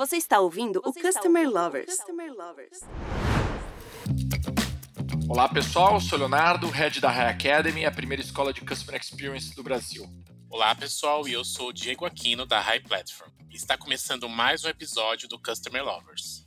Você está ouvindo Você o Customer ouvindo Lovers. Customer Lovers. Olá pessoal, eu sou Leonardo, head da High Academy, a primeira escola de Customer Experience do Brasil. Olá pessoal, e eu sou o Diego Aquino da High Platform. Está começando mais um episódio do Customer Lovers.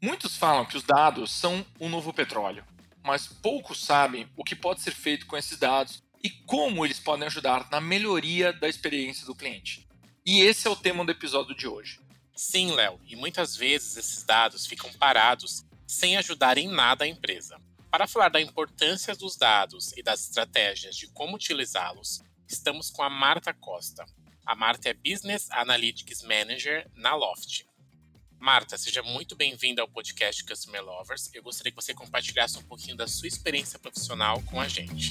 Muitos falam que os dados são o novo petróleo, mas poucos sabem o que pode ser feito com esses dados e como eles podem ajudar na melhoria da experiência do cliente. E esse é o tema do episódio de hoje. Sim, Léo, e muitas vezes esses dados ficam parados sem ajudar em nada a empresa. Para falar da importância dos dados e das estratégias de como utilizá-los, estamos com a Marta Costa. A Marta é Business Analytics Manager na Loft. Marta, seja muito bem-vinda ao podcast Customer Lovers. Eu gostaria que você compartilhasse um pouquinho da sua experiência profissional com a gente.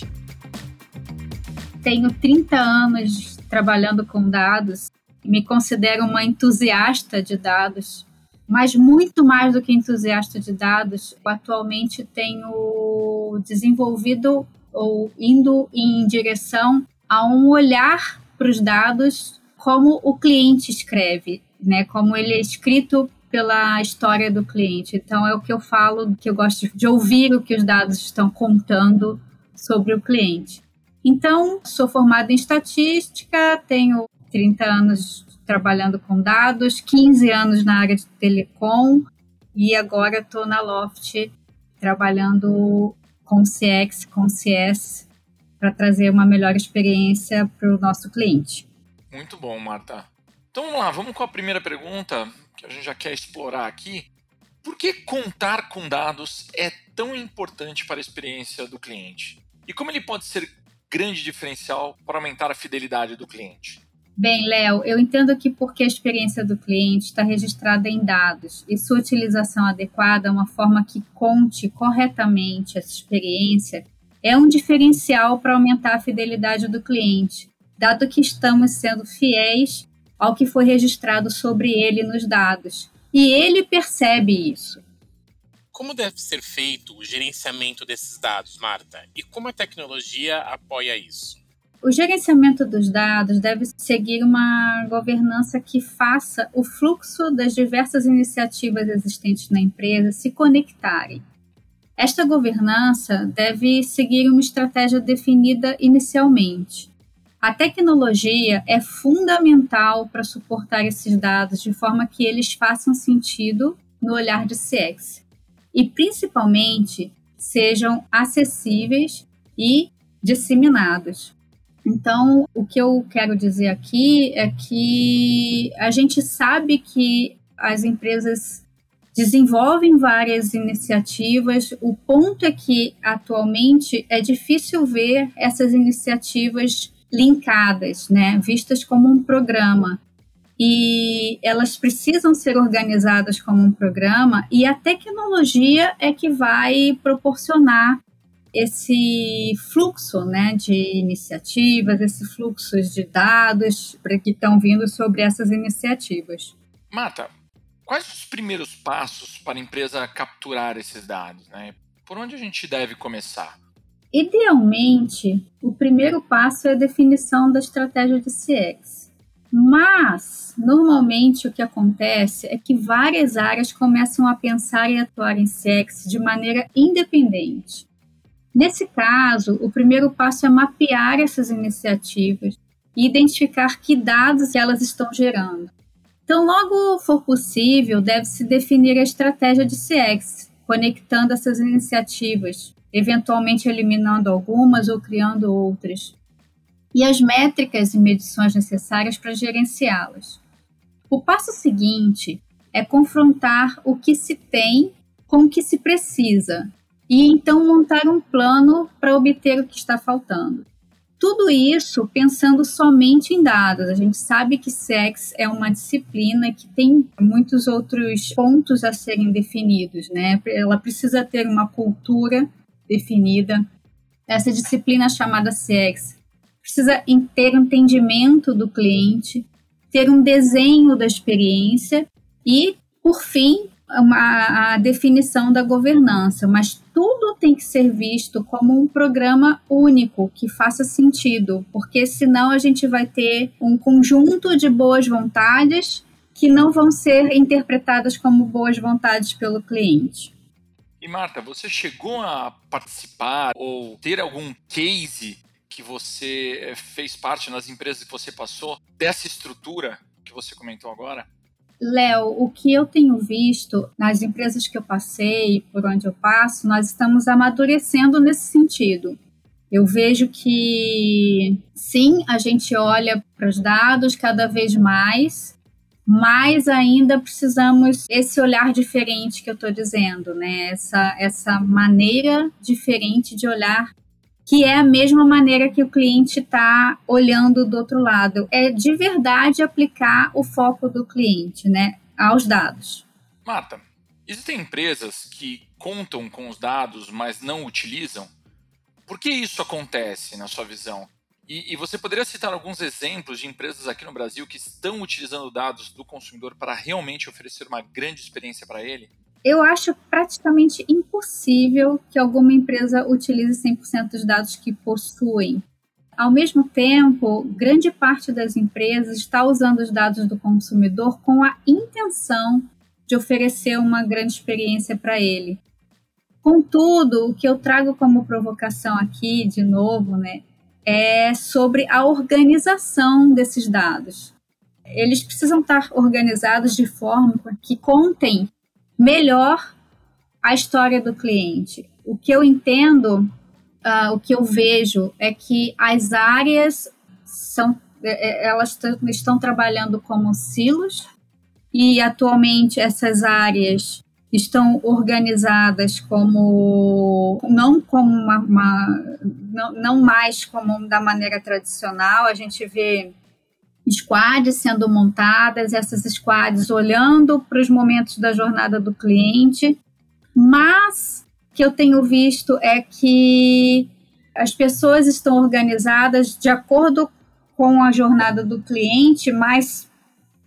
Tenho 30 anos trabalhando com dados, me considero uma entusiasta de dados, mas muito mais do que entusiasta de dados, atualmente tenho desenvolvido ou indo em direção a um olhar para os dados como o cliente escreve, né? Como ele é escrito pela história do cliente. Então é o que eu falo, que eu gosto de ouvir o que os dados estão contando sobre o cliente. Então, sou formada em estatística, tenho 30 anos trabalhando com dados, 15 anos na área de telecom e agora estou na Loft trabalhando com CX, com CS, para trazer uma melhor experiência para o nosso cliente. Muito bom, Marta. Então vamos lá, vamos com a primeira pergunta que a gente já quer explorar aqui. Por que contar com dados é tão importante para a experiência do cliente? E como ele pode ser grande diferencial para aumentar a fidelidade do cliente? Bem, Léo, eu entendo que porque a experiência do cliente está registrada em dados e sua utilização adequada é uma forma que conte corretamente essa experiência é um diferencial para aumentar a fidelidade do cliente, dado que estamos sendo fiéis ao que foi registrado sobre ele nos dados. E ele percebe isso. Como deve ser feito o gerenciamento desses dados, Marta? E como a tecnologia apoia isso? O gerenciamento dos dados deve seguir uma governança que faça o fluxo das diversas iniciativas existentes na empresa se conectarem. Esta governança deve seguir uma estratégia definida inicialmente. A tecnologia é fundamental para suportar esses dados de forma que eles façam sentido no olhar de CX e, principalmente, sejam acessíveis e disseminados. Então, o que eu quero dizer aqui é que a gente sabe que as empresas desenvolvem várias iniciativas. O ponto é que atualmente é difícil ver essas iniciativas linkadas, né, vistas como um programa. E elas precisam ser organizadas como um programa, e a tecnologia é que vai proporcionar esse fluxo né, de iniciativas, esse fluxo de dados que estão vindo sobre essas iniciativas. Marta, quais os primeiros passos para a empresa capturar esses dados? Né? Por onde a gente deve começar? Idealmente, o primeiro passo é a definição da estratégia de CX. Mas, normalmente, o que acontece é que várias áreas começam a pensar e atuar em CX de maneira independente. Nesse caso, o primeiro passo é mapear essas iniciativas e identificar que dados elas estão gerando. Então, logo for possível, deve-se definir a estratégia de CX, conectando essas iniciativas, eventualmente eliminando algumas ou criando outras, e as métricas e medições necessárias para gerenciá-las. O passo seguinte é confrontar o que se tem com o que se precisa e então montar um plano para obter o que está faltando. Tudo isso pensando somente em dados. A gente sabe que SEX é uma disciplina que tem muitos outros pontos a serem definidos, né? Ela precisa ter uma cultura definida. Essa disciplina chamada SEX precisa ter entendimento do cliente, ter um desenho da experiência e, por fim, uma, a definição da governança, mas tudo tem que ser visto como um programa único que faça sentido, porque senão a gente vai ter um conjunto de boas vontades que não vão ser interpretadas como boas vontades pelo cliente. E Marta, você chegou a participar ou ter algum case que você eh, fez parte nas empresas que você passou dessa estrutura que você comentou agora? Léo, o que eu tenho visto nas empresas que eu passei, por onde eu passo, nós estamos amadurecendo nesse sentido. Eu vejo que sim, a gente olha para os dados cada vez mais, mas ainda precisamos esse olhar diferente que eu estou dizendo, né? Essa, essa maneira diferente de olhar, que é a mesma maneira que o cliente está olhando do outro lado. É de verdade aplicar o foco do cliente, né? Aos dados. Marta, existem empresas que contam com os dados, mas não utilizam? Por que isso acontece, na sua visão? E, e, você poderia citar alguns exemplos de empresas aqui no Brasil que estão utilizando dados do consumidor para realmente oferecer uma grande experiência para ele? Eu acho praticamente impossível que alguma empresa utilize 100% dos dados que possuem. Ao mesmo tempo, grande parte das empresas está usando os dados do consumidor com a intenção de oferecer uma grande experiência para ele. Contudo, o que eu trago como provocação aqui, de novo, né, é sobre a organização desses dados. Eles precisam estar organizados de forma que contem melhor a história do cliente. O que eu entendo, uh, o que eu vejo é que as áreas são, é, é, elas estão trabalhando como silos e atualmente essas áreas estão organizadas como não como uma, uma não, não, mais como da maneira tradicional a gente vê squads sendo montadas essas squads olhando para os momentos da jornada do cliente mas que eu tenho visto é que as pessoas estão organizadas de acordo com a jornada do cliente mas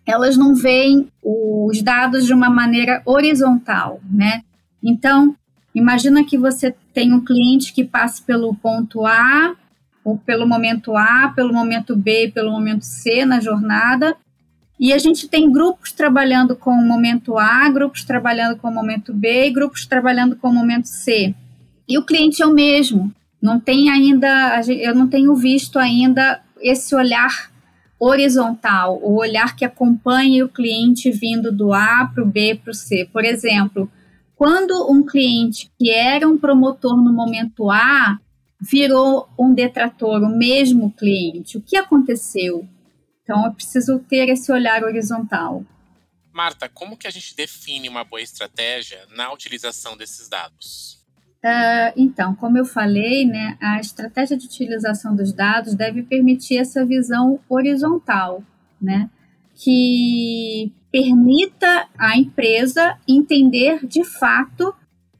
elas não veem os dados de uma maneira horizontal, né? Então, imagina que você tem um cliente que passa pelo ponto A, pelo momento A, pelo momento B, pelo momento C na jornada, e a gente tem grupos trabalhando com o momento A, grupos trabalhando com o momento B e grupos trabalhando com o momento C. E o cliente é o mesmo. Não tem ainda, eu não tenho visto ainda esse olhar horizontal, o olhar que acompanha o cliente vindo do A para o B para o C. Por exemplo, quando um cliente que era um promotor no momento A virou um detrator, o mesmo cliente, o que aconteceu? Então, eu preciso ter esse olhar horizontal. Marta, como que a gente define uma boa estratégia na utilização desses dados? Uh, então, como eu falei, né, a estratégia de utilização dos dados deve permitir essa visão horizontal, né, que permita à empresa entender de fato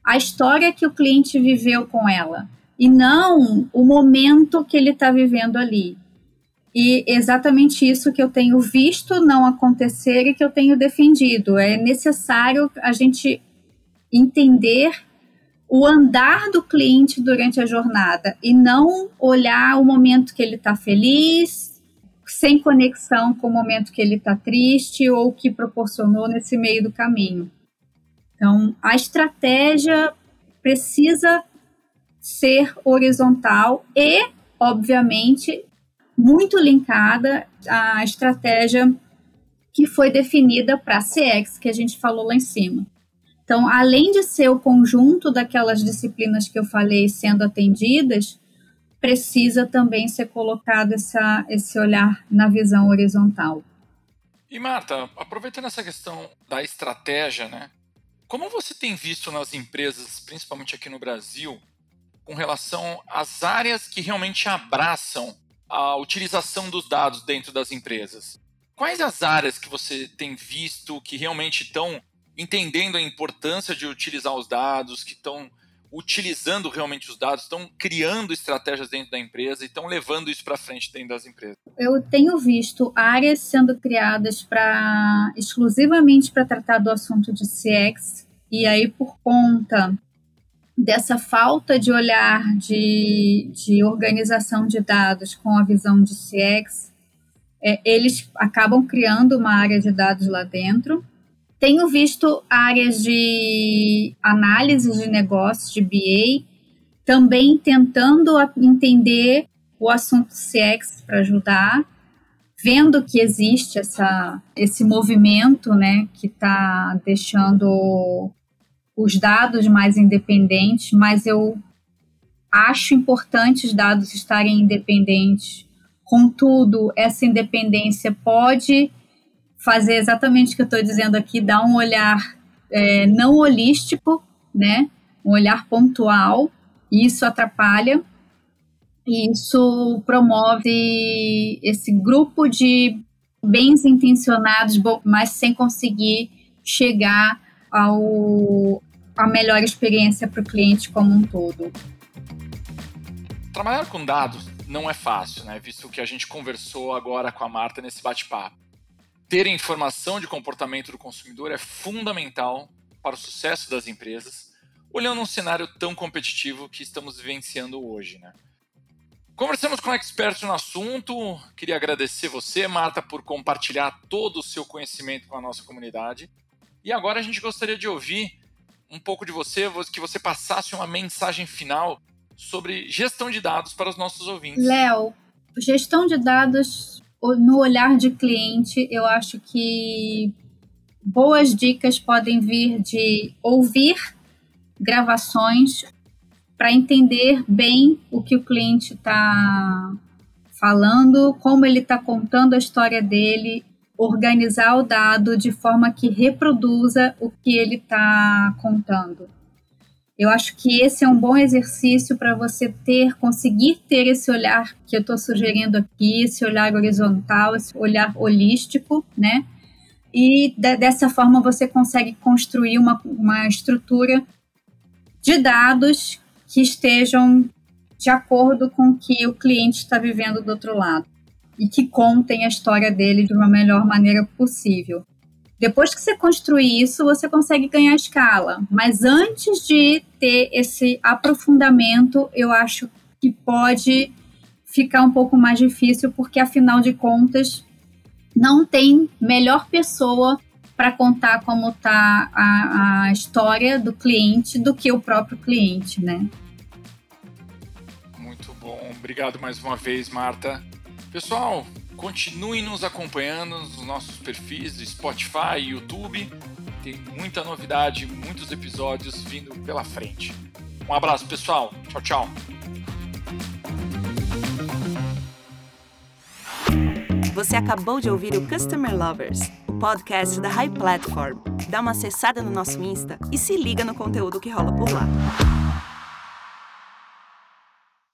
a história que o cliente viveu com ela e não o momento que ele está vivendo ali. E exatamente isso que eu tenho visto não acontecer e que eu tenho defendido. É necessário a gente entender o andar do cliente durante a jornada e não olhar o momento que ele está feliz, sem conexão com o momento que ele está triste ou que proporcionou nesse meio do caminho. Então, a estratégia precisa ser horizontal e, obviamente, muito linkada à estratégia que foi definida para CX, que a gente falou lá em cima. Então, além de ser o conjunto daquelas disciplinas que eu falei sendo atendidas, precisa também ser colocado essa, esse olhar na visão horizontal. E Marta, aproveitando essa questão da estratégia, né? Como você tem visto nas empresas, principalmente aqui no Brasil, com relação às áreas que realmente abraçam a utilização dos dados dentro das empresas? Quais as áreas que você tem visto que realmente estão entendendo a importância de utilizar os dados, que estão utilizando realmente os dados, estão criando estratégias dentro da empresa e estão levando isso para frente dentro das empresas. Eu tenho visto áreas sendo criadas para exclusivamente para tratar do assunto de CX e aí por conta dessa falta de olhar de, de organização de dados com a visão de CX, é, eles acabam criando uma área de dados lá dentro. Tenho visto áreas de análise de negócios, de BA, também tentando entender o assunto CX para ajudar, vendo que existe essa, esse movimento né, que está deixando os dados mais independentes, mas eu acho importante os dados estarem independentes. Contudo, essa independência pode fazer exatamente o que eu estou dizendo aqui, dar um olhar é, não holístico, né? Um olhar pontual, e isso atrapalha, e isso promove esse grupo de bens intencionados, mas sem conseguir chegar ao, a melhor experiência para o cliente como um todo. Trabalhar com dados não é fácil, né? Visto que a gente conversou agora com a Marta nesse bate-papo. Ter informação de comportamento do consumidor é fundamental para o sucesso das empresas, olhando um cenário tão competitivo que estamos vivenciando hoje, né? Conversamos com expertos no assunto. Queria agradecer você, Marta, por compartilhar todo o seu conhecimento com a nossa comunidade. E agora a gente gostaria de ouvir um pouco de você, que você passasse uma mensagem final sobre gestão de dados para os nossos ouvintes. Léo, gestão de dados no olhar de cliente, eu acho que boas dicas podem vir de ouvir gravações para entender bem o que o cliente está falando, como ele está contando a história dele, organizar o dado de forma que reproduza o que ele está contando. Eu acho que esse é um bom exercício para você ter, conseguir ter esse olhar que eu estou sugerindo aqui, esse olhar horizontal, esse olhar holístico, né? E de, dessa forma você consegue construir uma, uma estrutura de dados que estejam de acordo com o que o cliente está vivendo do outro lado e que contem a história dele de uma melhor maneira possível. Depois que você construir isso, você consegue ganhar escala. Mas antes de ter esse aprofundamento, eu acho que pode ficar um pouco mais difícil, porque afinal de contas, não tem melhor pessoa para contar como está a, a história do cliente do que o próprio cliente, né? Muito bom. Obrigado mais uma vez, Marta. Pessoal, continuem nos acompanhando nos nossos perfis do Spotify e YouTube. Tem muita novidade, muitos episódios vindo pela frente. Um abraço, pessoal. Tchau, tchau. Você acabou de ouvir o Customer Lovers, o podcast da High Platform. Dá uma acessada no nosso Insta e se liga no conteúdo que rola por lá.